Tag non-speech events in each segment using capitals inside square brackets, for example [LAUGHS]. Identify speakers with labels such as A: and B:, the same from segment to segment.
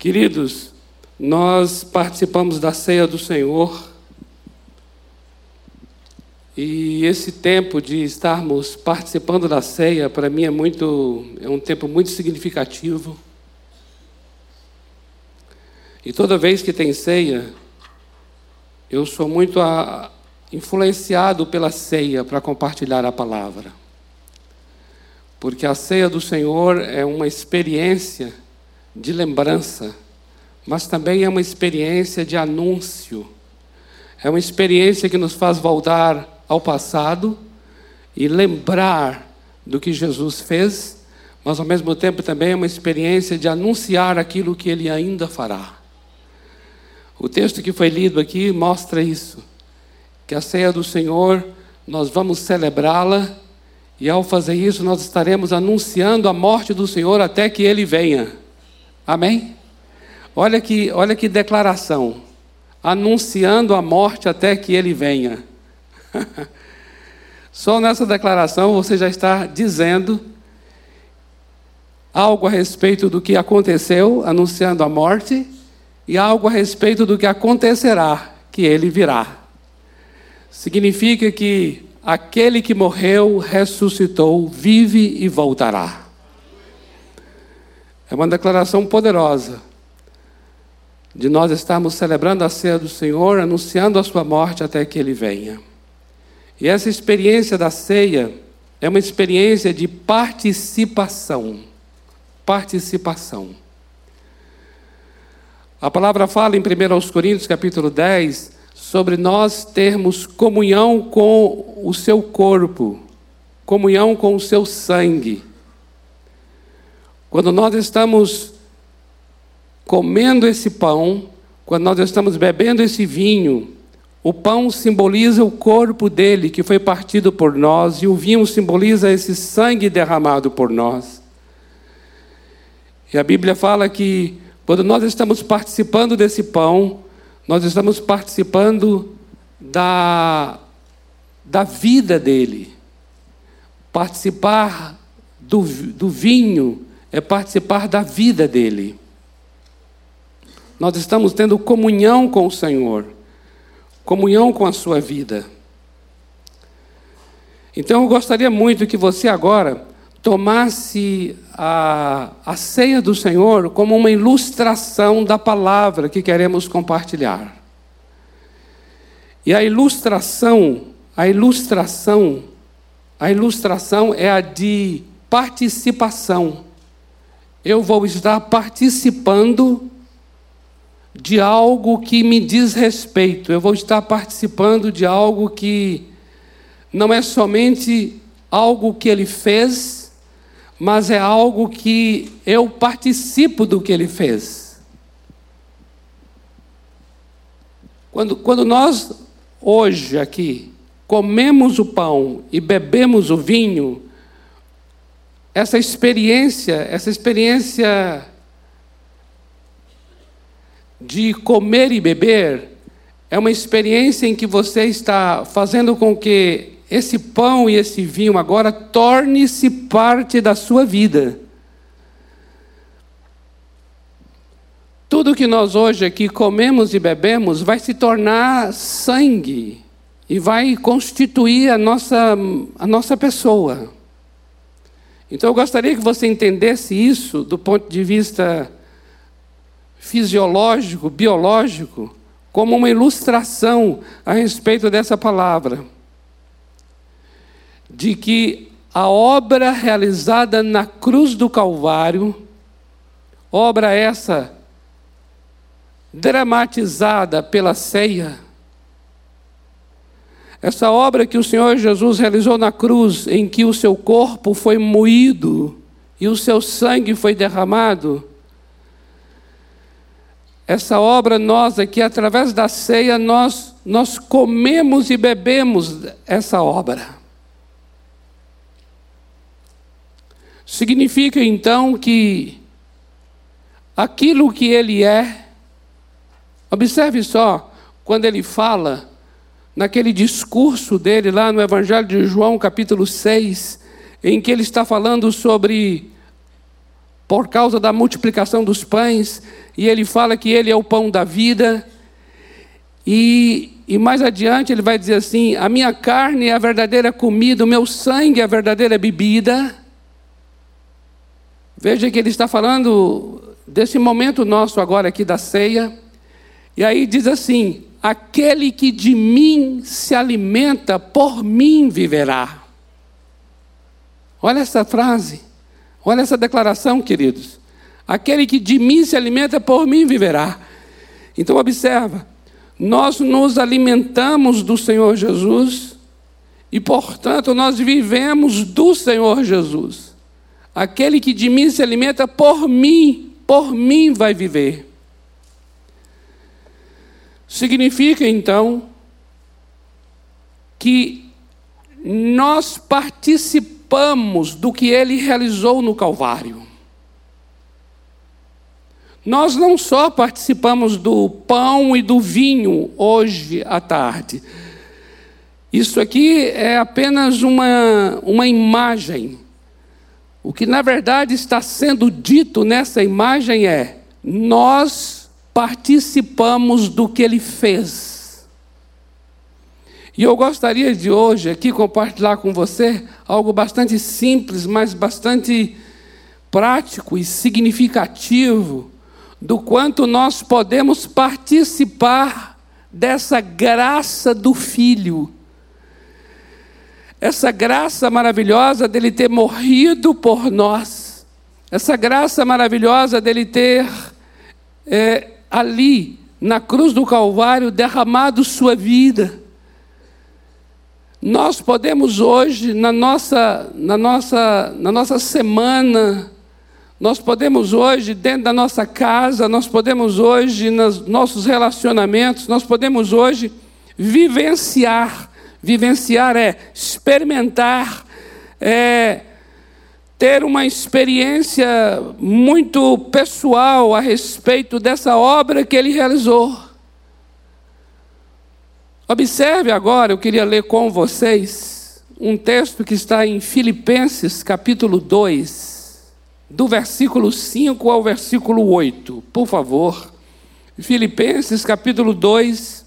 A: Queridos, nós participamos da ceia do Senhor e esse tempo de estarmos participando da ceia para mim é muito é um tempo muito significativo. E toda vez que tem ceia, eu sou muito a, influenciado pela ceia para compartilhar a palavra. Porque a ceia do Senhor é uma experiência de lembrança, mas também é uma experiência de anúncio. É uma experiência que nos faz voltar ao passado e lembrar do que Jesus fez, mas ao mesmo tempo também é uma experiência de anunciar aquilo que ele ainda fará. O texto que foi lido aqui mostra isso, que a ceia do Senhor nós vamos celebrá-la e ao fazer isso nós estaremos anunciando a morte do Senhor até que ele venha. Amém? Olha que, olha que declaração. Anunciando a morte até que ele venha. [LAUGHS] Só nessa declaração você já está dizendo algo a respeito do que aconteceu, anunciando a morte, e algo a respeito do que acontecerá, que ele virá. Significa que aquele que morreu, ressuscitou, vive e voltará. É uma declaração poderosa de nós estarmos celebrando a ceia do Senhor, anunciando a sua morte até que ele venha. E essa experiência da ceia é uma experiência de participação. Participação. A palavra fala em 1 Coríntios capítulo 10 sobre nós termos comunhão com o seu corpo, comunhão com o seu sangue. Quando nós estamos comendo esse pão, quando nós estamos bebendo esse vinho, o pão simboliza o corpo dele que foi partido por nós, e o vinho simboliza esse sangue derramado por nós. E a Bíblia fala que quando nós estamos participando desse pão, nós estamos participando da, da vida dele. Participar do, do vinho é participar da vida dele. Nós estamos tendo comunhão com o Senhor, comunhão com a sua vida. Então eu gostaria muito que você agora tomasse a, a ceia do Senhor como uma ilustração da palavra que queremos compartilhar. E a ilustração, a ilustração, a ilustração é a de participação. Eu vou estar participando de algo que me diz respeito, eu vou estar participando de algo que não é somente algo que ele fez, mas é algo que eu participo do que ele fez. Quando, quando nós, hoje aqui, comemos o pão e bebemos o vinho, essa experiência, essa experiência de comer e beber, é uma experiência em que você está fazendo com que esse pão e esse vinho agora torne-se parte da sua vida. Tudo que nós hoje aqui comemos e bebemos vai se tornar sangue e vai constituir a nossa, a nossa pessoa. Então eu gostaria que você entendesse isso do ponto de vista fisiológico, biológico, como uma ilustração a respeito dessa palavra. De que a obra realizada na cruz do Calvário, obra essa dramatizada pela ceia, essa obra que o Senhor Jesus realizou na cruz, em que o seu corpo foi moído e o seu sangue foi derramado, essa obra nós aqui, através da ceia, nós, nós comemos e bebemos essa obra. Significa então que aquilo que ele é, observe só, quando ele fala, naquele discurso dele lá no Evangelho de João, capítulo 6, em que ele está falando sobre por causa da multiplicação dos pães, e ele fala que ele é o pão da vida. E, e mais adiante ele vai dizer assim: a minha carne é a verdadeira comida, o meu sangue é a verdadeira bebida. Veja que ele está falando desse momento nosso agora aqui da ceia. E aí diz assim: aquele que de mim se alimenta, por mim viverá. Olha essa frase, olha essa declaração, queridos. Aquele que de mim se alimenta, por mim viverá. Então, observa, nós nos alimentamos do Senhor Jesus e, portanto, nós vivemos do Senhor Jesus. Aquele que de mim se alimenta, por mim, por mim vai viver. Significa então que nós participamos do que ele realizou no Calvário. Nós não só participamos do pão e do vinho hoje à tarde. Isso aqui é apenas uma, uma imagem o que na verdade está sendo dito nessa imagem é: nós participamos do que ele fez. E eu gostaria de hoje aqui compartilhar com você algo bastante simples, mas bastante prático e significativo do quanto nós podemos participar dessa graça do Filho essa graça maravilhosa dele ter morrido por nós, essa graça maravilhosa dele ter é, ali, na cruz do Calvário, derramado sua vida. Nós podemos hoje, na nossa, na nossa, na nossa semana, nós podemos hoje, dentro da nossa casa, nós podemos hoje, nos nossos relacionamentos, nós podemos hoje vivenciar Vivenciar é experimentar, é ter uma experiência muito pessoal a respeito dessa obra que ele realizou. Observe agora, eu queria ler com vocês um texto que está em Filipenses, capítulo 2, do versículo 5 ao versículo 8. Por favor. Filipenses, capítulo 2,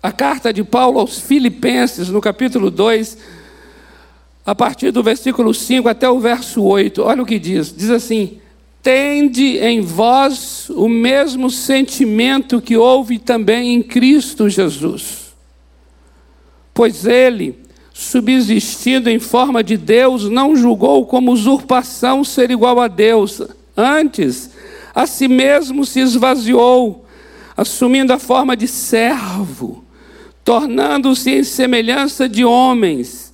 A: a carta de Paulo aos Filipenses, no capítulo 2, a partir do versículo 5 até o verso 8, olha o que diz: diz assim: Tende em vós o mesmo sentimento que houve também em Cristo Jesus. Pois ele, subsistindo em forma de Deus, não julgou como usurpação ser igual a Deus. Antes, a si mesmo se esvaziou, assumindo a forma de servo tornando-se em semelhança de homens,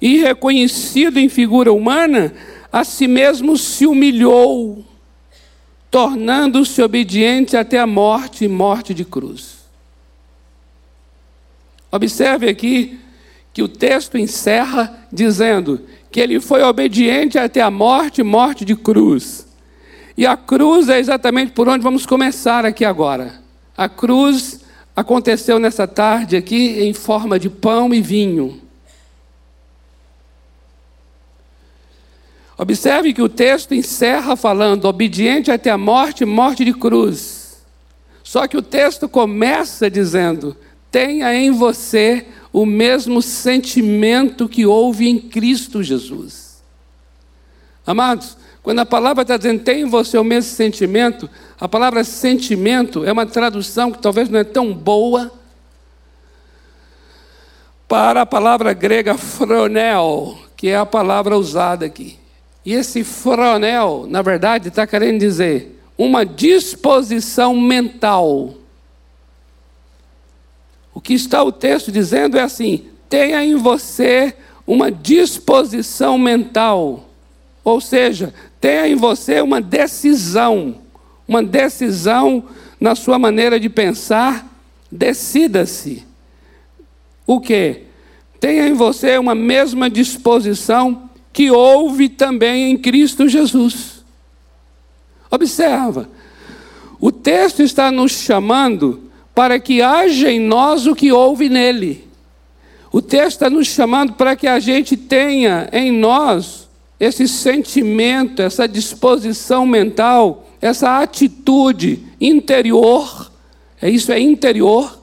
A: e reconhecido em figura humana, a si mesmo se humilhou, tornando-se obediente até a morte e morte de cruz. Observe aqui que o texto encerra dizendo que ele foi obediente até a morte e morte de cruz. E a cruz é exatamente por onde vamos começar aqui agora. A cruz aconteceu nessa tarde aqui em forma de pão e vinho. Observe que o texto encerra falando obediente até a morte, morte de cruz. Só que o texto começa dizendo: tenha em você o mesmo sentimento que houve em Cristo Jesus. Amados, quando a palavra está dizendo tem em você o mesmo sentimento, a palavra sentimento é uma tradução que talvez não é tão boa para a palavra grega fronel, que é a palavra usada aqui. E esse fronel, na verdade, está querendo dizer uma disposição mental. O que está o texto dizendo é assim: tenha em você uma disposição mental. Ou seja, tenha em você uma decisão, uma decisão na sua maneira de pensar, decida-se. O que? Tenha em você uma mesma disposição que houve também em Cristo Jesus. Observa, o texto está nos chamando para que haja em nós o que houve nele. O texto está nos chamando para que a gente tenha em nós esse sentimento, essa disposição mental, essa atitude interior, é isso é interior,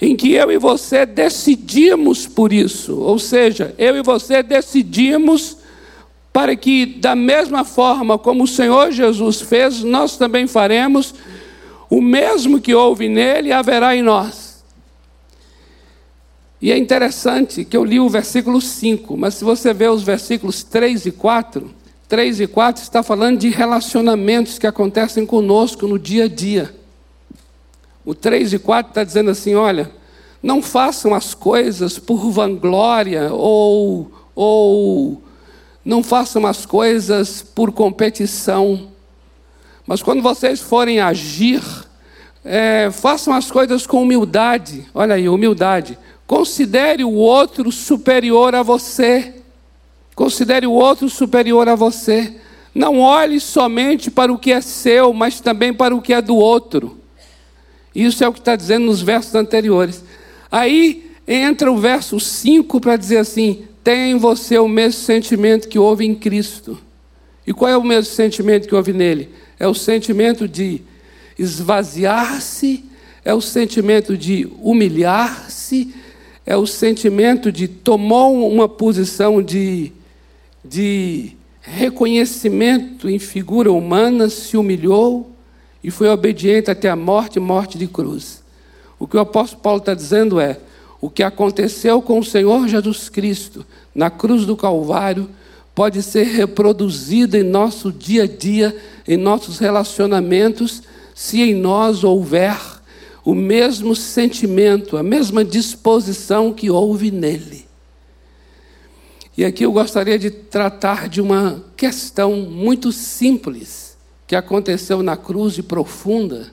A: em que eu e você decidimos por isso, ou seja, eu e você decidimos para que, da mesma forma como o Senhor Jesus fez, nós também faremos, o mesmo que houve nele haverá em nós. E é interessante que eu li o versículo 5, mas se você ver os versículos 3 e 4, 3 e 4 está falando de relacionamentos que acontecem conosco no dia a dia. O 3 e 4 está dizendo assim: olha, não façam as coisas por vanglória ou, ou não façam as coisas por competição. Mas quando vocês forem agir, é, façam as coisas com humildade. Olha aí, humildade. Considere o outro superior a você. Considere o outro superior a você. Não olhe somente para o que é seu, mas também para o que é do outro. Isso é o que está dizendo nos versos anteriores. Aí entra o verso 5 para dizer assim: tenha em você o mesmo sentimento que houve em Cristo. E qual é o mesmo sentimento que houve nele? É o sentimento de esvaziar-se, é o sentimento de humilhar-se, é o sentimento de tomou uma posição de, de reconhecimento em figura humana, se humilhou e foi obediente até a morte morte de cruz. O que o apóstolo Paulo está dizendo é: o que aconteceu com o Senhor Jesus Cristo na cruz do Calvário pode ser reproduzido em nosso dia a dia, em nossos relacionamentos, se em nós houver o mesmo sentimento, a mesma disposição que houve nele. E aqui eu gostaria de tratar de uma questão muito simples que aconteceu na cruz profunda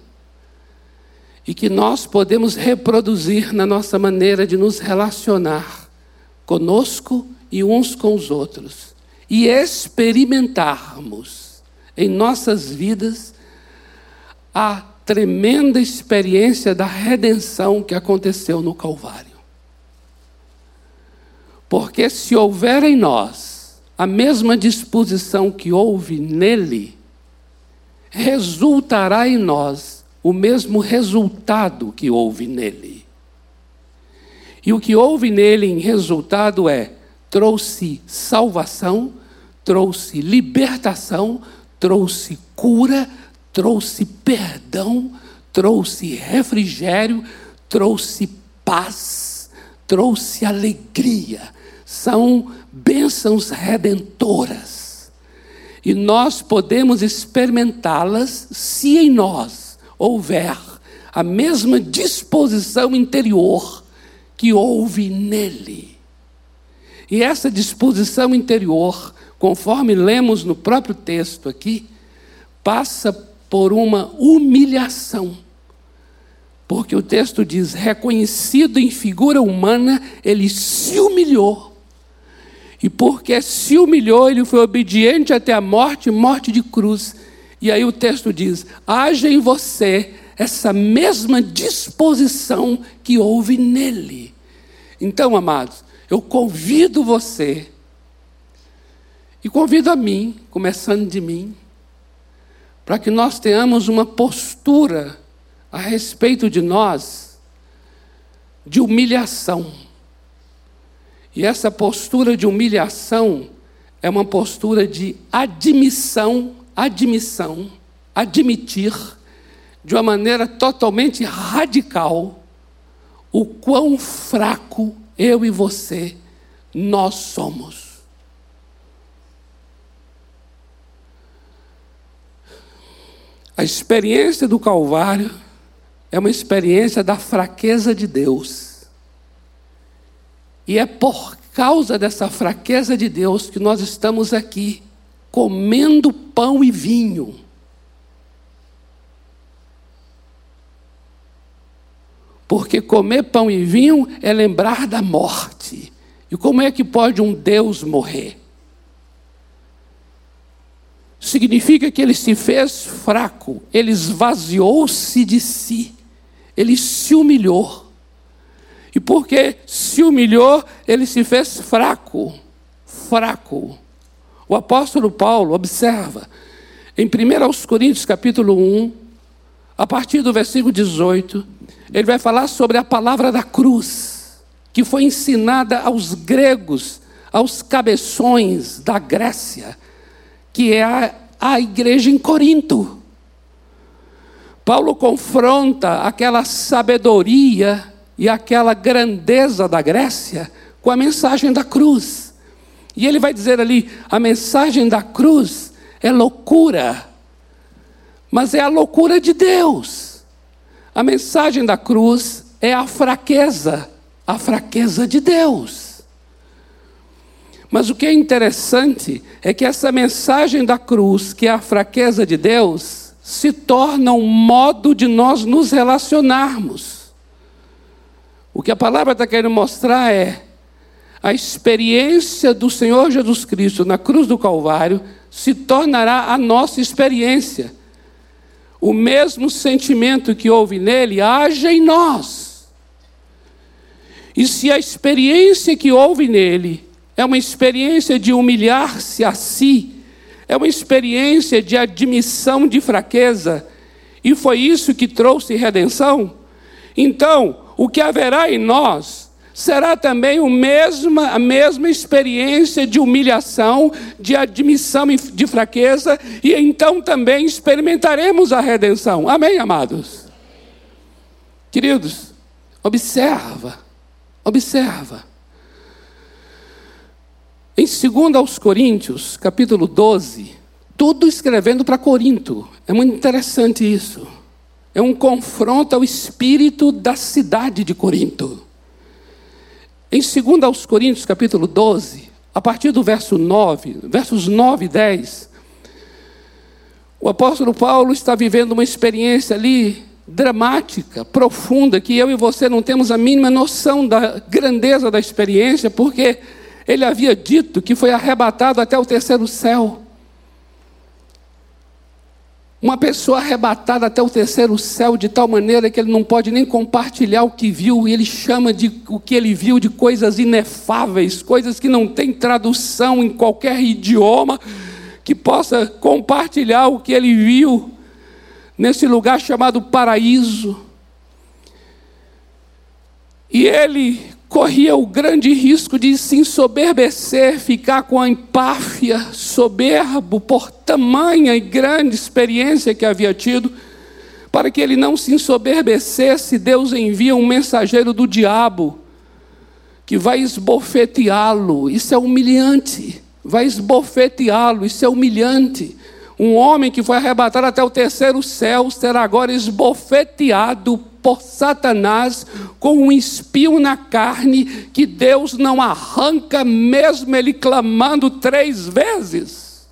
A: e que nós podemos reproduzir na nossa maneira de nos relacionar conosco e uns com os outros e experimentarmos em nossas vidas a tremenda experiência da redenção que aconteceu no Calvário. Porque se houver em nós a mesma disposição que houve nele, resultará em nós o mesmo resultado que houve nele. E o que houve nele em resultado é: trouxe salvação, trouxe libertação, trouxe cura, trouxe perdão, trouxe refrigério, trouxe paz, trouxe alegria. São bênçãos redentoras. E nós podemos experimentá-las se em nós houver a mesma disposição interior que houve nele. E essa disposição interior, conforme lemos no próprio texto aqui, passa por uma humilhação. Porque o texto diz: reconhecido em figura humana, ele se humilhou. E porque se humilhou, ele foi obediente até a morte morte de cruz. E aí o texto diz: haja em você essa mesma disposição que houve nele. Então, amados, eu convido você, e convido a mim, começando de mim, para que nós tenhamos uma postura a respeito de nós de humilhação. E essa postura de humilhação é uma postura de admissão admissão, admitir de uma maneira totalmente radical o quão fraco eu e você nós somos. A experiência do Calvário é uma experiência da fraqueza de Deus. E é por causa dessa fraqueza de Deus que nós estamos aqui comendo pão e vinho. Porque comer pão e vinho é lembrar da morte. E como é que pode um Deus morrer? Significa que ele se fez fraco, ele esvaziou-se de si, ele se humilhou. E porque se humilhou, ele se fez fraco, fraco O apóstolo Paulo, observa, em 1 Coríntios capítulo 1, a partir do versículo 18, ele vai falar sobre a palavra da cruz, que foi ensinada aos gregos, aos cabeções da Grécia, que é a, a igreja em Corinto. Paulo confronta aquela sabedoria e aquela grandeza da Grécia com a mensagem da cruz. E ele vai dizer ali: a mensagem da cruz é loucura, mas é a loucura de Deus. A mensagem da cruz é a fraqueza, a fraqueza de Deus. Mas o que é interessante é que essa mensagem da cruz, que é a fraqueza de Deus, se torna um modo de nós nos relacionarmos. O que a palavra está querendo mostrar é a experiência do Senhor Jesus Cristo na cruz do Calvário se tornará a nossa experiência. O mesmo sentimento que houve nele haja em nós. E se a experiência que houve nele é uma experiência de humilhar-se a si, é uma experiência de admissão de fraqueza, e foi isso que trouxe redenção, então o que haverá em nós será também a mesma experiência de humilhação, de admissão de fraqueza, e então também experimentaremos a redenção. Amém, amados? Queridos, observa, observa. Em 2 aos Coríntios, capítulo 12, tudo escrevendo para Corinto. É muito interessante isso. É um confronto ao espírito da cidade de Corinto. Em 2 aos Coríntios, capítulo 12, a partir do verso 9, versos 9 e 10, o apóstolo Paulo está vivendo uma experiência ali dramática, profunda, que eu e você não temos a mínima noção da grandeza da experiência, porque ele havia dito que foi arrebatado até o terceiro céu. Uma pessoa arrebatada até o terceiro céu de tal maneira que ele não pode nem compartilhar o que viu, e ele chama de o que ele viu de coisas inefáveis, coisas que não têm tradução em qualquer idioma que possa compartilhar o que ele viu nesse lugar chamado paraíso. E ele corria o grande risco de se ensoberbecer, ficar com a empáfia, soberbo por tamanha e grande experiência que havia tido. Para que ele não se ensoberbecesse, Deus envia um mensageiro do diabo que vai esbofeteá-lo. Isso é humilhante. Vai esbofeteá-lo, isso é humilhante. Um homem que foi arrebatado até o terceiro céu será agora esbofeteado por Satanás com um espinho na carne que Deus não arranca, mesmo ele clamando três vezes.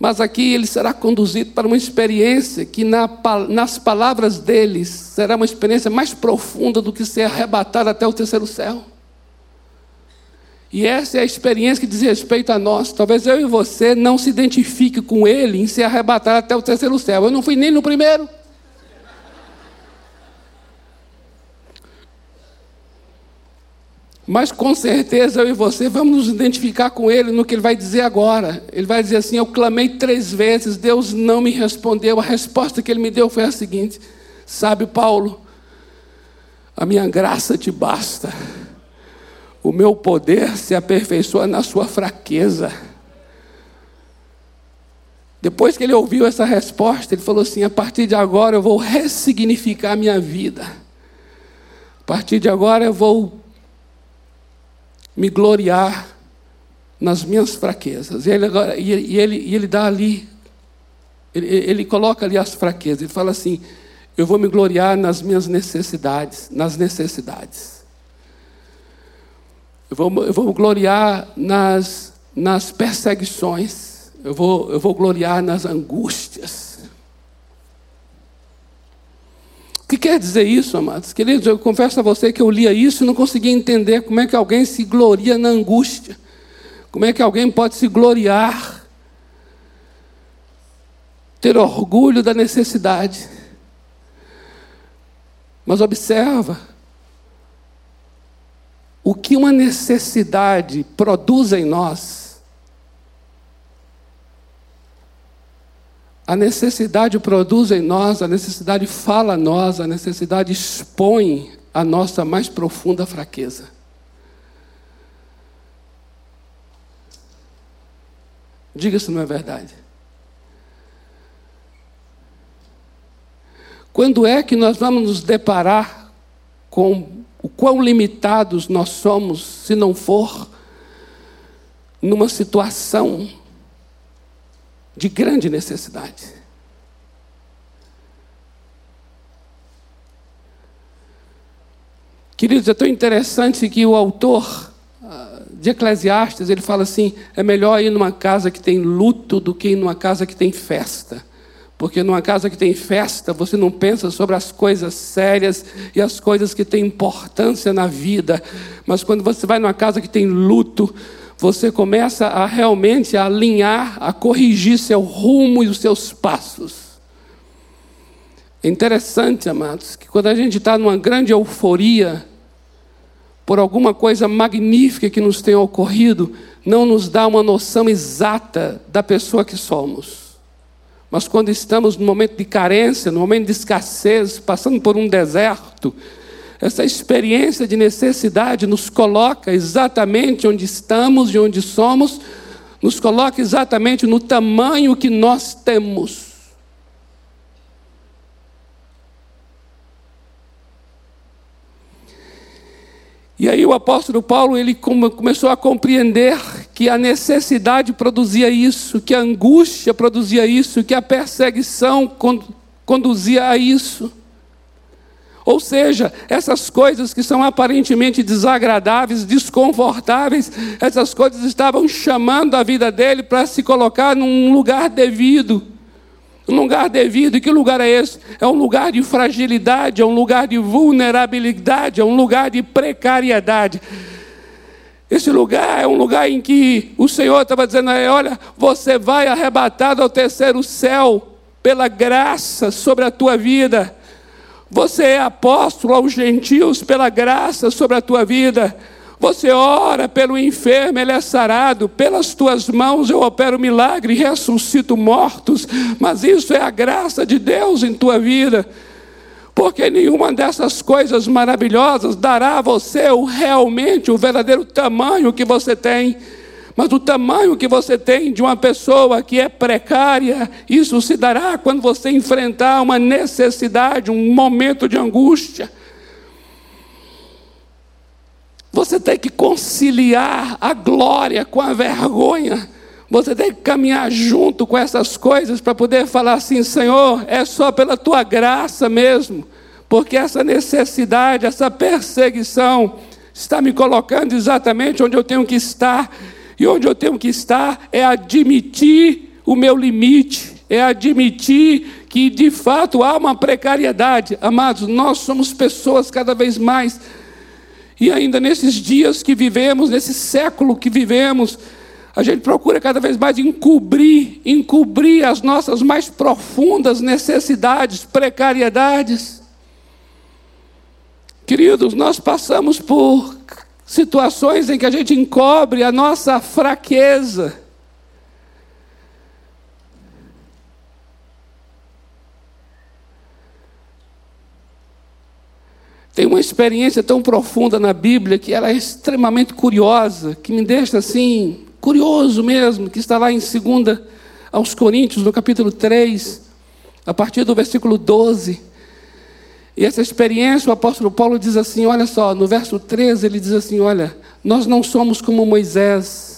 A: Mas aqui ele será conduzido para uma experiência que, na, nas palavras deles, será uma experiência mais profunda do que ser arrebatado até o terceiro céu. E essa é a experiência que diz respeito a nós. Talvez eu e você não se identifique com ele em ser arrebatado até o terceiro céu. Eu não fui nem no primeiro. Mas com certeza eu e você vamos nos identificar com ele no que ele vai dizer agora. Ele vai dizer assim: Eu clamei três vezes, Deus não me respondeu. A resposta que ele me deu foi a seguinte: Sabe, Paulo, a minha graça te basta. O meu poder se aperfeiçoa na sua fraqueza. Depois que ele ouviu essa resposta, ele falou assim: a partir de agora eu vou ressignificar a minha vida. A partir de agora eu vou me gloriar nas minhas fraquezas. E ele, agora, e ele, e ele, dá ali, ele, ele coloca ali as fraquezas. Ele fala assim: eu vou me gloriar nas minhas necessidades, nas necessidades. Eu vou, eu vou gloriar nas, nas perseguições. Eu vou, eu vou gloriar nas angústias. O que quer dizer isso, amados? Queridos, eu confesso a você que eu lia isso e não conseguia entender como é que alguém se gloria na angústia. Como é que alguém pode se gloriar, ter orgulho da necessidade. Mas observa, o que uma necessidade produz em nós, a necessidade produz em nós, a necessidade fala a nós, a necessidade expõe a nossa mais profunda fraqueza. Diga se não é verdade. Quando é que nós vamos nos deparar com o quão limitados nós somos se não for numa situação de grande necessidade? Queridos, é tão interessante que o autor ah, de Eclesiastes, ele fala assim: é melhor ir numa casa que tem luto do que ir numa casa que tem festa. Porque numa casa que tem festa, você não pensa sobre as coisas sérias e as coisas que têm importância na vida. Mas quando você vai numa casa que tem luto, você começa a realmente alinhar, a corrigir seu rumo e os seus passos. É interessante, amados, que quando a gente está numa grande euforia por alguma coisa magnífica que nos tenha ocorrido, não nos dá uma noção exata da pessoa que somos. Mas quando estamos no momento de carência, no momento de escassez, passando por um deserto, essa experiência de necessidade nos coloca exatamente onde estamos e onde somos, nos coloca exatamente no tamanho que nós temos. E aí o apóstolo Paulo ele começou a compreender que a necessidade produzia isso, que a angústia produzia isso, que a perseguição conduzia a isso. Ou seja, essas coisas que são aparentemente desagradáveis, desconfortáveis, essas coisas estavam chamando a vida dele para se colocar num lugar devido. Um lugar devido, e que lugar é esse? É um lugar de fragilidade, é um lugar de vulnerabilidade, é um lugar de precariedade. Esse lugar é um lugar em que o Senhor estava dizendo: olha, você vai arrebatado ao terceiro céu pela graça sobre a tua vida. Você é apóstolo aos gentios pela graça sobre a tua vida. Você ora pelo enfermo, ele é sarado, pelas tuas mãos eu opero milagre, ressuscito mortos, mas isso é a graça de Deus em tua vida. Porque nenhuma dessas coisas maravilhosas dará a você o realmente o verdadeiro tamanho que você tem. Mas o tamanho que você tem de uma pessoa que é precária, isso se dará quando você enfrentar uma necessidade, um momento de angústia. Você tem que conciliar a glória com a vergonha. Você tem que caminhar junto com essas coisas para poder falar assim: Senhor, é só pela tua graça mesmo, porque essa necessidade, essa perseguição está me colocando exatamente onde eu tenho que estar. E onde eu tenho que estar é admitir o meu limite, é admitir que de fato há uma precariedade. Amados, nós somos pessoas cada vez mais e ainda nesses dias que vivemos, nesse século que vivemos, a gente procura cada vez mais encobrir, encobrir as nossas mais profundas necessidades, precariedades. Queridos, nós passamos por situações em que a gente encobre a nossa fraqueza. Tem uma experiência tão profunda na Bíblia que ela é extremamente curiosa, que me deixa assim, curioso mesmo, que está lá em 2 aos Coríntios, no capítulo 3, a partir do versículo 12. E essa experiência, o apóstolo Paulo diz assim: olha só, no verso 13 ele diz assim: olha, nós não somos como Moisés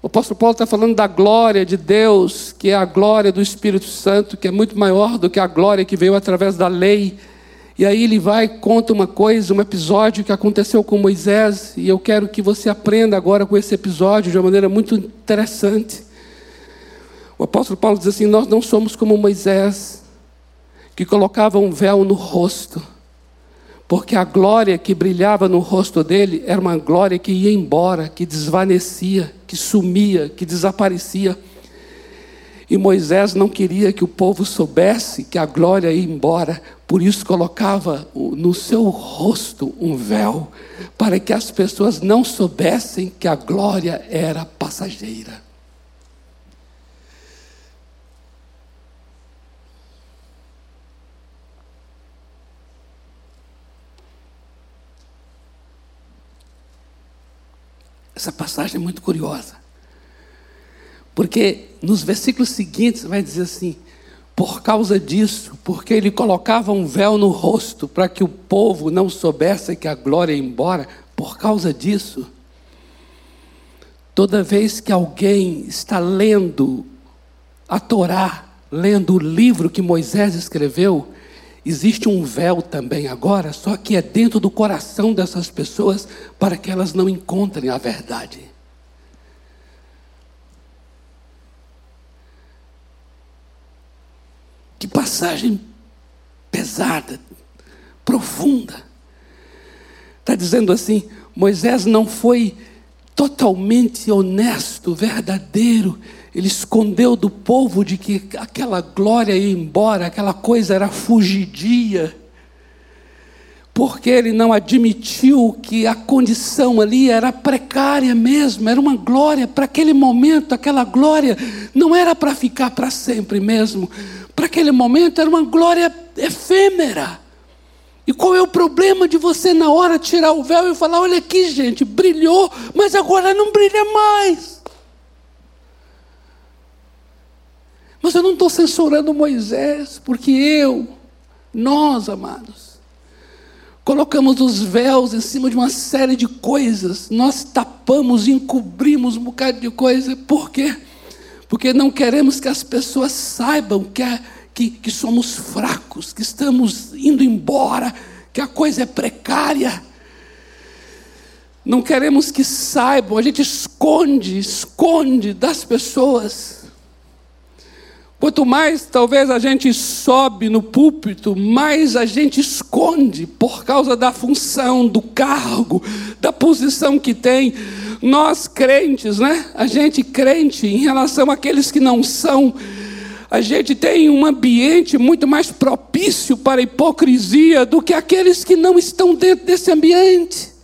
A: o apóstolo Paulo está falando da glória de Deus, que é a glória do Espírito Santo, que é muito maior do que a glória que veio através da lei. E aí ele vai conta uma coisa, um episódio que aconteceu com Moisés, e eu quero que você aprenda agora com esse episódio de uma maneira muito interessante. O apóstolo Paulo diz assim: Nós não somos como Moisés, que colocava um véu no rosto porque a glória que brilhava no rosto dele era uma glória que ia embora, que desvanecia, que sumia, que desaparecia. E Moisés não queria que o povo soubesse que a glória ia embora, por isso colocava no seu rosto um véu, para que as pessoas não soubessem que a glória era passageira. Essa passagem é muito curiosa. Porque nos versículos seguintes vai dizer assim: por causa disso, porque ele colocava um véu no rosto para que o povo não soubesse que a glória ia embora, por causa disso, toda vez que alguém está lendo a Torá, lendo o livro que Moisés escreveu, Existe um véu também agora, só que é dentro do coração dessas pessoas para que elas não encontrem a verdade. Que passagem pesada, profunda. Está dizendo assim: Moisés não foi totalmente honesto, verdadeiro ele escondeu do povo de que aquela glória ia embora, aquela coisa era fugidia. Porque ele não admitiu que a condição ali era precária mesmo, era uma glória para aquele momento, aquela glória não era para ficar para sempre mesmo. Para aquele momento era uma glória efêmera. E qual é o problema de você, na hora, tirar o véu e falar: olha aqui, gente, brilhou, mas agora não brilha mais. Mas eu não estou censurando Moisés, porque eu, nós, amados, colocamos os véus em cima de uma série de coisas, nós tapamos, encobrimos um bocado de coisa, por quê? Porque não queremos que as pessoas saibam que, é, que, que somos fracos, que estamos indo embora, que a coisa é precária. Não queremos que saibam, a gente esconde, esconde das pessoas Quanto mais talvez a gente sobe no púlpito, mais a gente esconde por causa da função, do cargo, da posição que tem. Nós crentes, né? A gente crente em relação àqueles que não são, a gente tem um ambiente muito mais propício para a hipocrisia do que aqueles que não estão dentro desse ambiente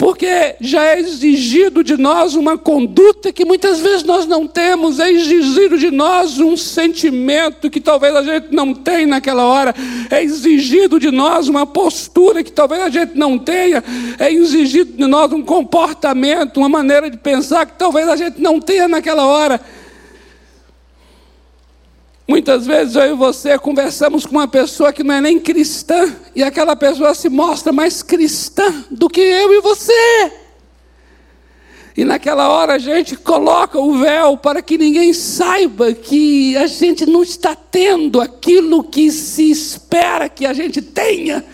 A: porque já é exigido de nós uma conduta que muitas vezes nós não temos, é exigido de nós um sentimento que talvez a gente não tenha naquela hora, é exigido de nós uma postura que talvez a gente não tenha, é exigido de nós um comportamento, uma maneira de pensar que talvez a gente não tenha naquela hora. Muitas vezes eu e você conversamos com uma pessoa que não é nem cristã, e aquela pessoa se mostra mais cristã do que eu e você. E naquela hora a gente coloca o véu para que ninguém saiba que a gente não está tendo aquilo que se espera que a gente tenha.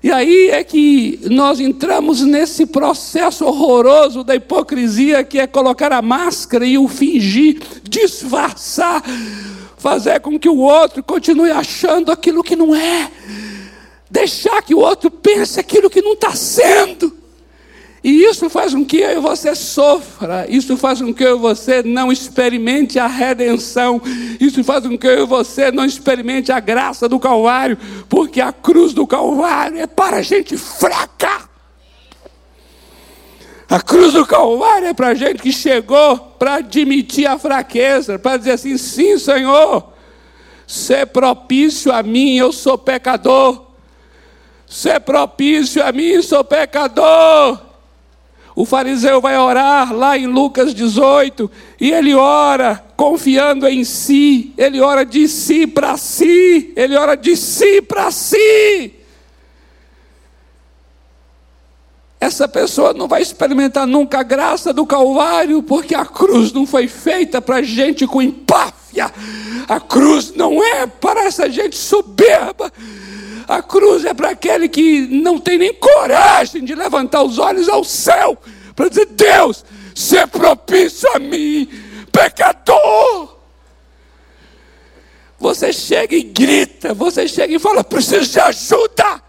A: E aí é que nós entramos nesse processo horroroso da hipocrisia, que é colocar a máscara e o fingir, disfarçar fazer com que o outro continue achando aquilo que não é, deixar que o outro pense aquilo que não está sendo. E isso faz com que eu e você sofra, isso faz com que eu e você não experimente a redenção, isso faz com que eu e você não experimente a graça do Calvário, porque a cruz do Calvário é para gente fraca. A cruz do Calvário é para gente que chegou para admitir a fraqueza, para dizer assim: sim, Senhor, ser propício a mim, eu sou pecador. Ser propício a mim, sou pecador. O fariseu vai orar lá em Lucas 18, e ele ora confiando em si, ele ora de si para si, ele ora de si para si. Essa pessoa não vai experimentar nunca a graça do Calvário, porque a cruz não foi feita para gente com empáfia, a cruz não é para essa gente soberba, a cruz é para aquele que não tem nem coragem de levantar os olhos ao céu, para dizer: Deus, ser propício a mim, pecador. Você chega e grita, você chega e fala: preciso de ajuda.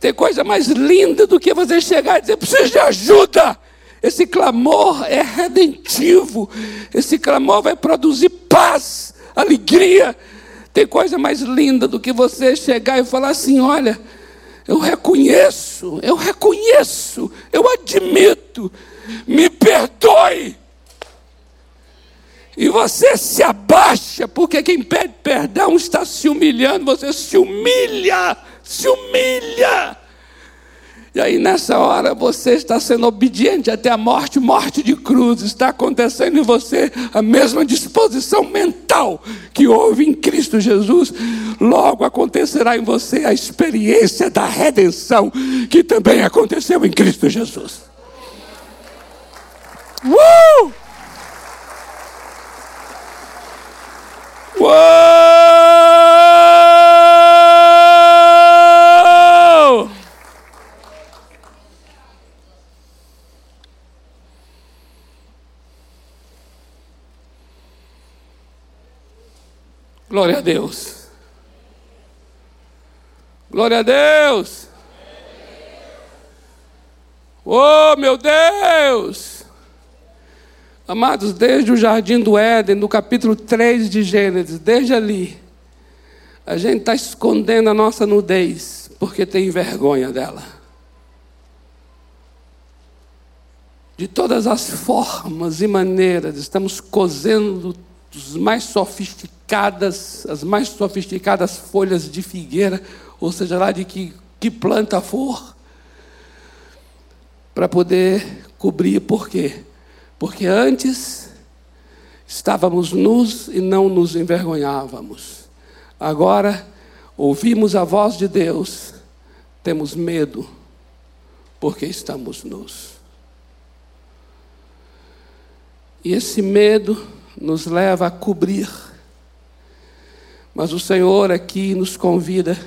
A: Tem coisa mais linda do que você chegar e dizer: preciso de ajuda. Esse clamor é redentivo. Esse clamor vai produzir paz, alegria. Tem coisa mais linda do que você chegar e falar assim: olha, eu reconheço, eu reconheço, eu admito, me perdoe. E você se abaixa, porque quem pede perdão está se humilhando, você se humilha, se humilha. E aí, nessa hora, você está sendo obediente até a morte morte de cruz. Está acontecendo em você a mesma disposição mental que houve em Cristo Jesus. Logo acontecerá em você a experiência da redenção que também aconteceu em Cristo Jesus. Uh! Glória a Deus. Glória a Deus. Oh, meu Deus! Amados, desde o jardim do Éden, no capítulo 3 de Gênesis, desde ali, a gente está escondendo a nossa nudez, porque tem vergonha dela. De todas as formas e maneiras, estamos cozendo os mais sofisticadas, as mais sofisticadas folhas de figueira, ou seja lá de que, que planta for, para poder cobrir, por quê? Porque antes estávamos nus e não nos envergonhávamos. Agora ouvimos a voz de Deus, temos medo, porque estamos nus. E esse medo nos leva a cobrir. Mas o Senhor aqui nos convida,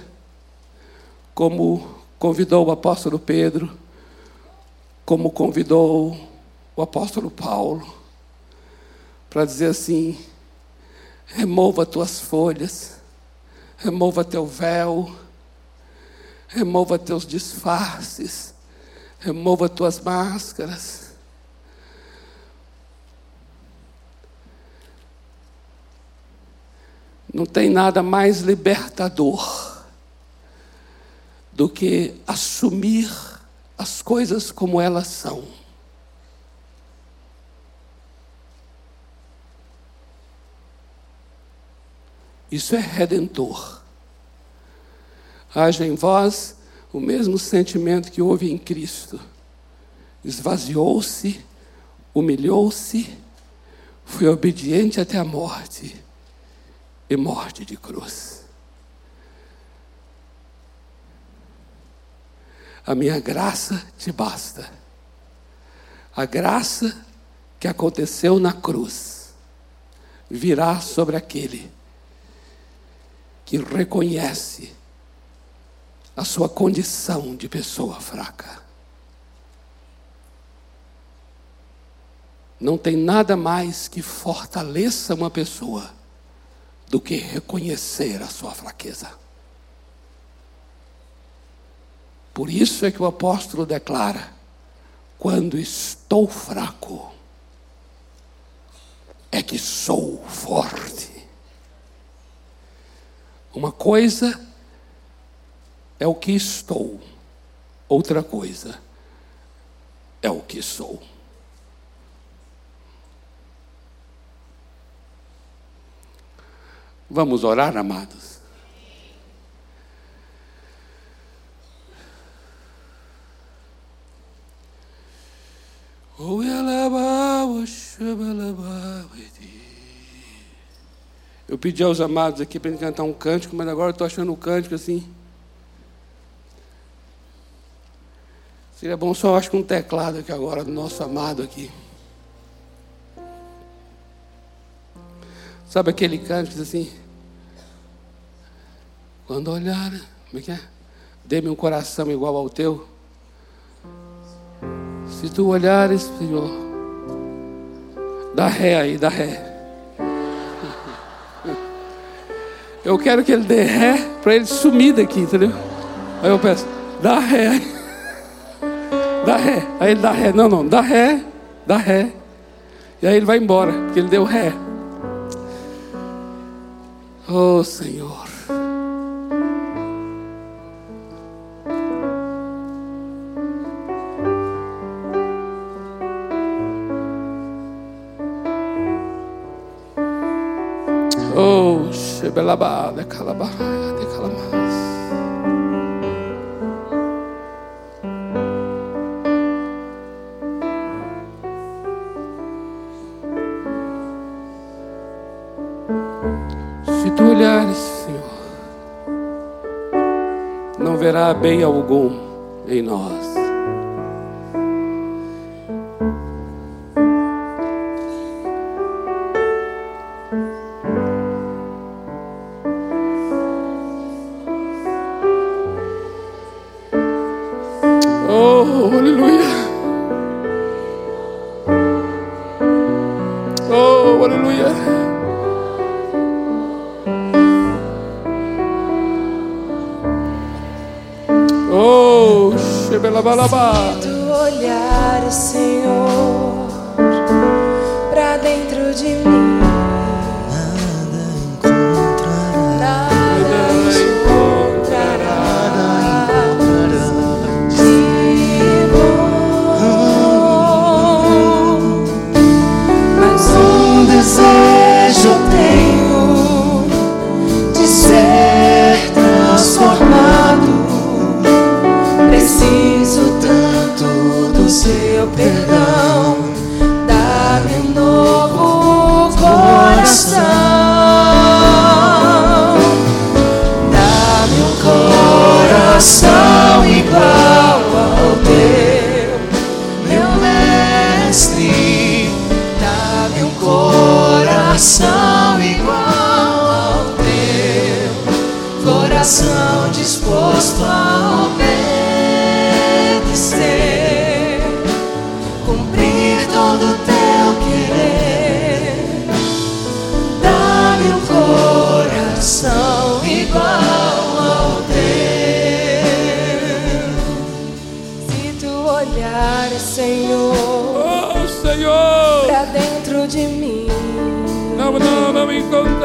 A: como convidou o apóstolo Pedro, como convidou o apóstolo Paulo, para dizer assim: remova tuas folhas, remova teu véu, remova teus disfarces, remova tuas máscaras. Não tem nada mais libertador do que assumir as coisas como elas são. Isso é redentor. Haja em vós o mesmo sentimento que houve em Cristo. Esvaziou-se, humilhou-se, foi obediente até a morte e morte de cruz. A minha graça te basta. A graça que aconteceu na cruz virá sobre aquele que reconhece a sua condição de pessoa fraca. Não tem nada mais que fortaleça uma pessoa do que reconhecer a sua fraqueza. Por isso é que o apóstolo declara: quando estou fraco, é que sou forte. Uma coisa é o que estou, outra coisa é o que sou. Vamos orar, amados? Eu pedi aos amados aqui para cantar um cântico, mas agora eu estou achando o cântico assim. Seria bom só, acho que um teclado aqui agora do nosso amado aqui. Sabe aquele cântico assim? Quando olhar, como é que é? Dê-me um coração igual ao teu. Se tu olhares, Senhor, dá ré aí, dá ré. [LAUGHS] Eu quero que ele dê ré para ele sumir daqui, entendeu? Aí eu peço, dá ré. [LAUGHS]
B: Dá ré. Aí ele dá ré. Não, não, dá ré, dá ré. E aí ele vai embora, porque ele deu ré. Oh Senhor. Oh, Shebelabá, de olhares, Senhor, não verá bem algum em nós. Shebelabalabá.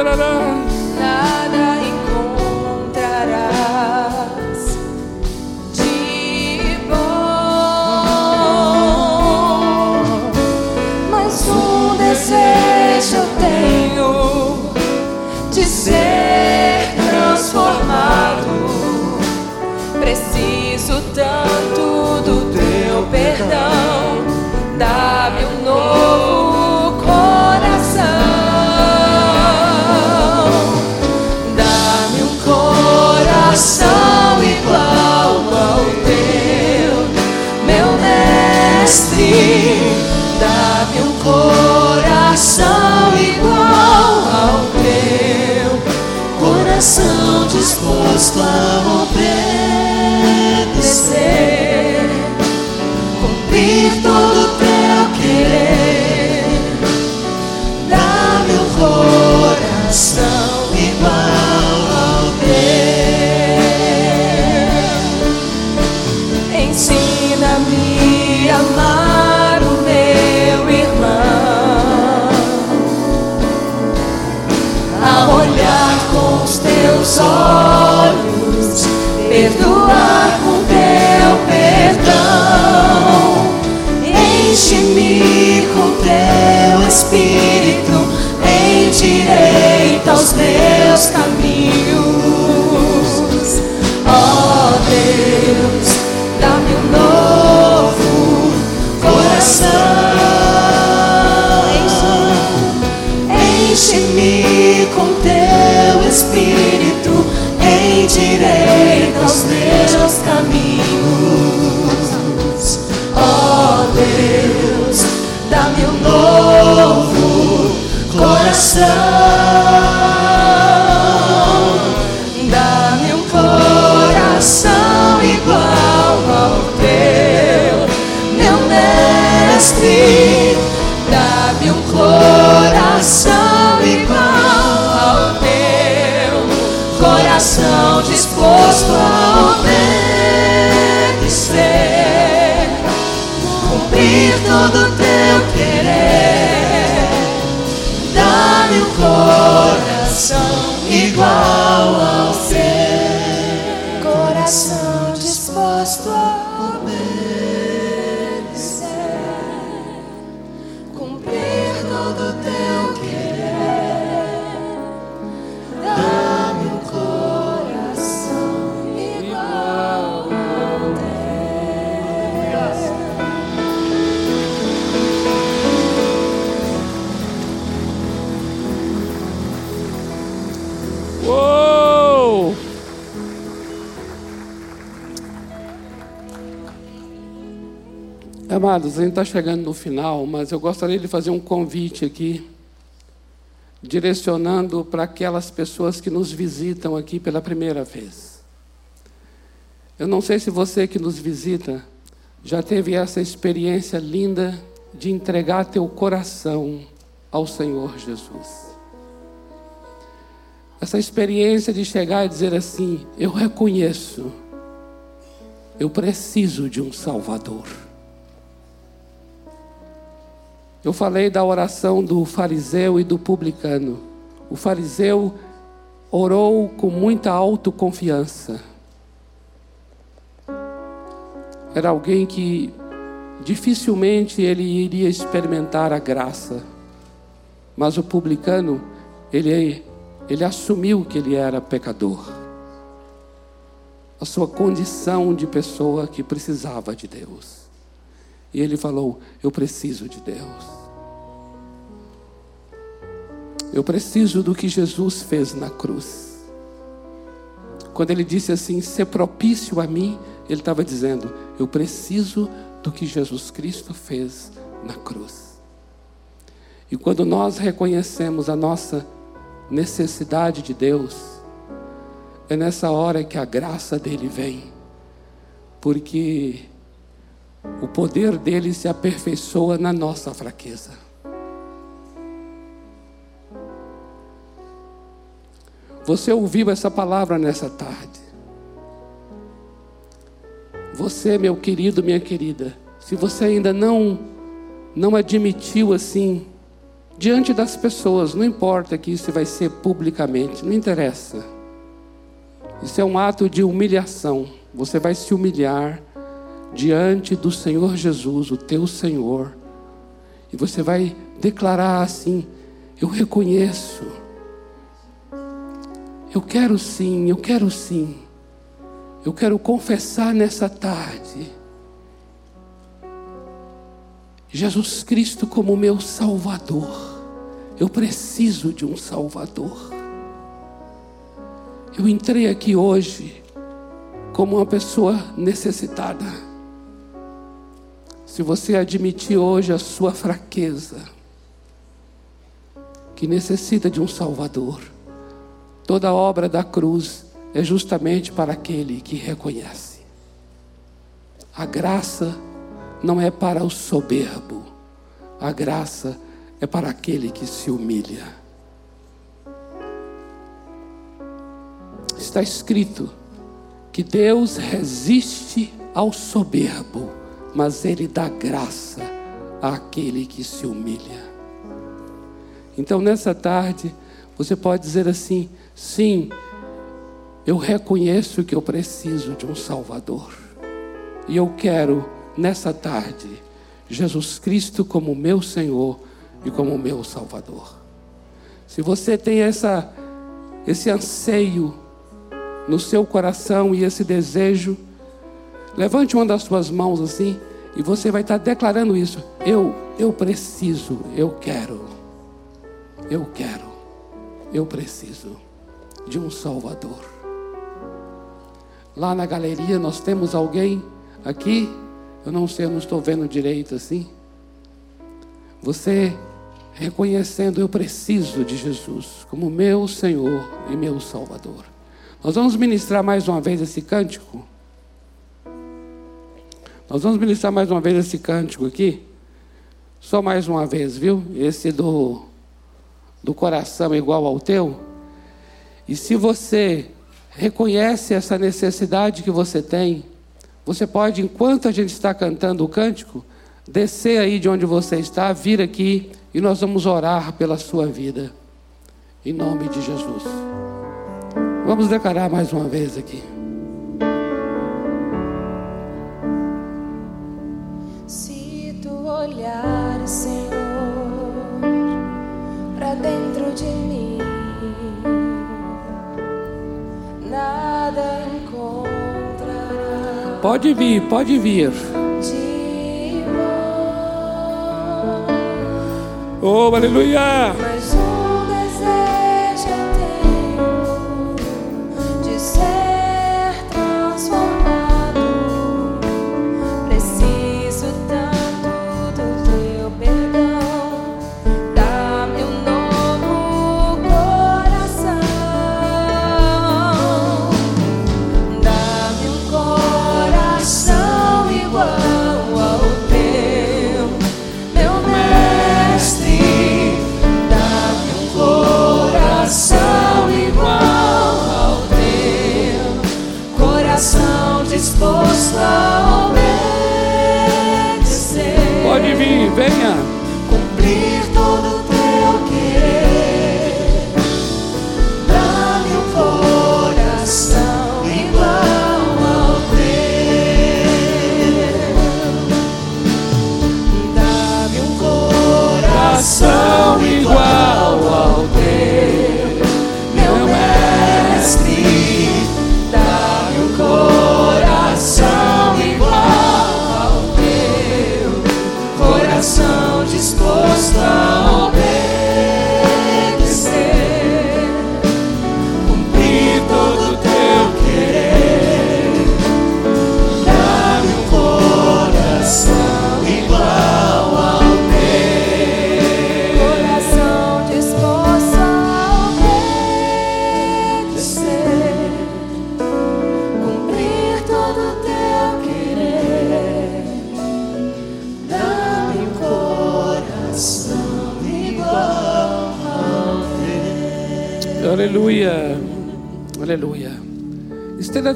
B: Me encontrarás.
C: Disposto a obedecer, cumprir todo o teu querer. Dá-me coração igual ao teu. Ensina-me a amar o meu irmão, a olhar com os teus olhos, perdoar com teu perdão. Enche-me com teu espírito, endireita os meus caminhos. Ó Deus, dá-me um novo coração. Enche-me com teu espírito, direita aos meus caminhos. Ó oh Deus, dá-me um novo
B: coração. Ao
A: Amados, a gente está chegando no final, mas eu gostaria de fazer um convite aqui, direcionando para aquelas pessoas que nos visitam aqui pela primeira vez. Eu não sei se você que nos visita já teve essa experiência linda de entregar teu coração ao Senhor Jesus. Essa experiência de chegar e dizer assim: Eu reconheço, eu preciso de um Salvador. Eu falei da oração do fariseu e do publicano. O fariseu orou com muita autoconfiança. Era alguém que dificilmente ele iria experimentar a graça. Mas o publicano, ele ele assumiu que ele era pecador. A sua condição de pessoa que precisava de Deus. E ele falou: Eu preciso de Deus. Eu preciso do que Jesus fez na cruz. Quando ele disse assim: Ser propício a mim, ele estava dizendo: Eu preciso do que Jesus Cristo fez na cruz. E quando nós reconhecemos a nossa necessidade de Deus, é nessa hora que a graça dele vem, porque o poder dele se aperfeiçoa na nossa fraqueza. Você ouviu essa palavra nessa tarde. Você, meu querido, minha querida, se você ainda não não admitiu assim diante das pessoas, não importa que isso vai ser publicamente, não interessa. Isso é um ato de humilhação. Você vai se humilhar diante do Senhor Jesus, o teu Senhor, e você vai declarar assim: Eu reconheço, eu quero sim, eu quero sim, eu quero confessar nessa tarde. Jesus Cristo como meu Salvador. Eu preciso de um Salvador. Eu entrei aqui hoje como uma pessoa necessitada. Se você admitir hoje a sua fraqueza, que necessita de um Salvador, toda a obra da cruz é justamente para aquele que reconhece. A graça não é para o soberbo, a graça é para aquele que se humilha. Está escrito que Deus resiste ao soberbo, mas Ele dá graça àquele que se humilha. Então, nessa tarde, você pode dizer assim: sim, eu reconheço que eu preciso de um Salvador, e eu quero, nessa tarde, Jesus Cristo como meu Senhor e como meu Salvador. Se você tem essa, esse anseio no seu coração e esse desejo, levante uma das suas mãos assim e você vai estar declarando isso. Eu, eu preciso, eu quero, eu quero, eu preciso de um Salvador. Lá na galeria nós temos alguém aqui, eu não sei, eu não estou vendo direito assim. Você reconhecendo eu preciso de Jesus como meu Senhor e meu Salvador. Nós vamos ministrar mais uma vez esse cântico. Nós vamos ministrar mais uma vez esse cântico aqui. Só mais uma vez, viu? Esse do, do coração igual ao teu. E se você reconhece essa necessidade que você tem, você pode, enquanto a gente está cantando o cântico, descer aí de onde você está, vir aqui e nós vamos orar pela sua vida. Em nome de Jesus. Vamos declarar mais uma vez aqui.
B: Senhor, para dentro de mim, nada encontrará
A: Pode vir, pode vir. Oh, aleluia!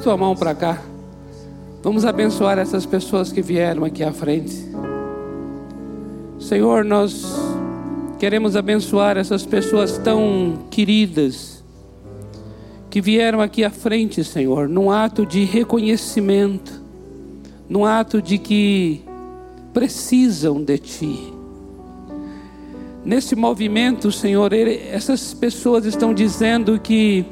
A: Tua mão para cá. Vamos abençoar essas pessoas que vieram aqui à frente. Senhor, nós queremos abençoar essas pessoas tão queridas que vieram aqui à frente, Senhor, num ato de reconhecimento, num ato de que precisam de Ti. Nesse movimento, Senhor, essas pessoas estão dizendo que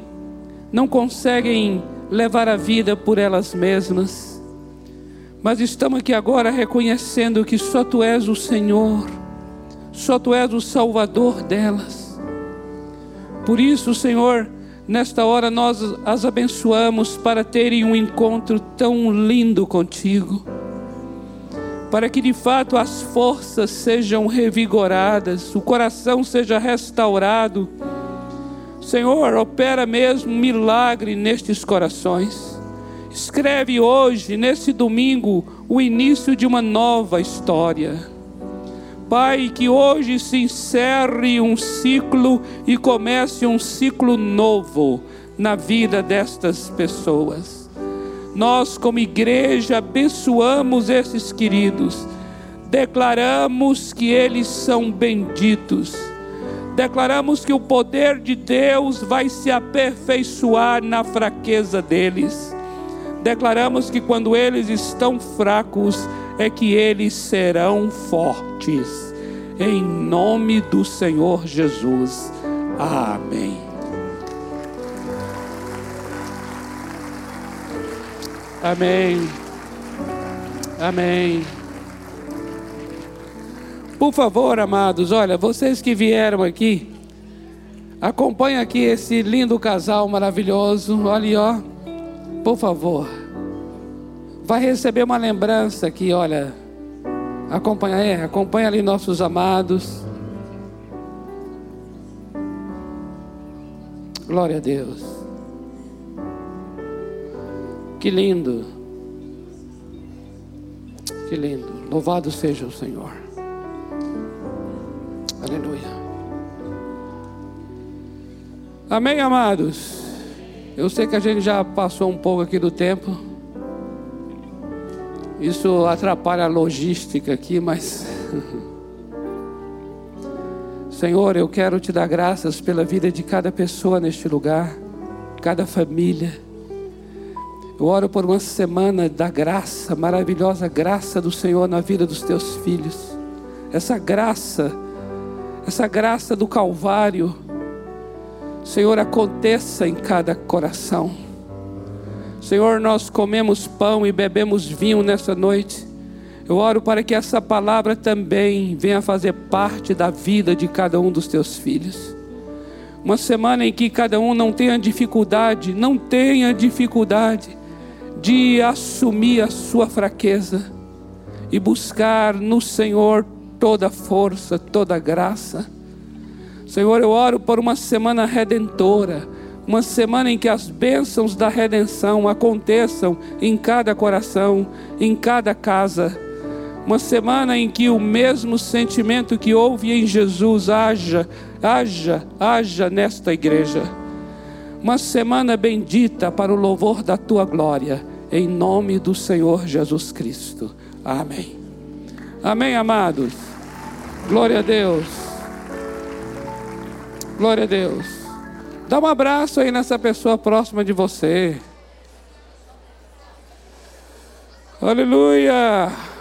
A: não conseguem levar a vida por elas mesmas, mas estamos aqui agora reconhecendo que só Tu és o Senhor, só Tu és o Salvador delas. Por isso, Senhor, nesta hora nós as abençoamos para terem um encontro tão lindo contigo para que de fato as forças sejam revigoradas, o coração seja restaurado. Senhor, opera mesmo um milagre nestes corações. Escreve hoje, nesse domingo, o início de uma nova história. Pai, que hoje se encerre um ciclo e comece um ciclo novo na vida destas pessoas. Nós, como igreja, abençoamos esses queridos, declaramos que eles são benditos, declaramos que o poder de Deus vai se aperfeiçoar na fraqueza deles, declaramos que quando eles estão fracos, é que eles serão fortes, em nome do Senhor Jesus. Amém. Amém. Amém. Por favor, amados, olha, vocês que vieram aqui, acompanha aqui esse lindo casal maravilhoso. Olha ó. Por favor. Vai receber uma lembrança aqui, olha. Acompanha, é, acompanha ali nossos amados. Glória a Deus. Que lindo. Que lindo. Louvado seja o Senhor. Aleluia. Amém, amados. Eu sei que a gente já passou um pouco aqui do tempo. Isso atrapalha a logística aqui, mas. [LAUGHS] Senhor, eu quero te dar graças pela vida de cada pessoa neste lugar. cada família. Eu oro por uma semana da graça, maravilhosa graça do Senhor na vida dos teus filhos. Essa graça, essa graça do Calvário, Senhor, aconteça em cada coração. Senhor, nós comemos pão e bebemos vinho nessa noite. Eu oro para que essa palavra também venha fazer parte da vida de cada um dos teus filhos. Uma semana em que cada um não tenha dificuldade, não tenha dificuldade de assumir a sua fraqueza e buscar no Senhor toda força, toda graça. Senhor, eu oro por uma semana redentora, uma semana em que as bênçãos da redenção aconteçam em cada coração, em cada casa. Uma semana em que o mesmo sentimento que houve em Jesus haja, haja, haja nesta igreja. Uma semana bendita para o louvor da tua glória, em nome do Senhor Jesus Cristo. Amém. Amém, amados. Glória a Deus. Glória a Deus. Dá um abraço aí nessa pessoa próxima de você. Aleluia.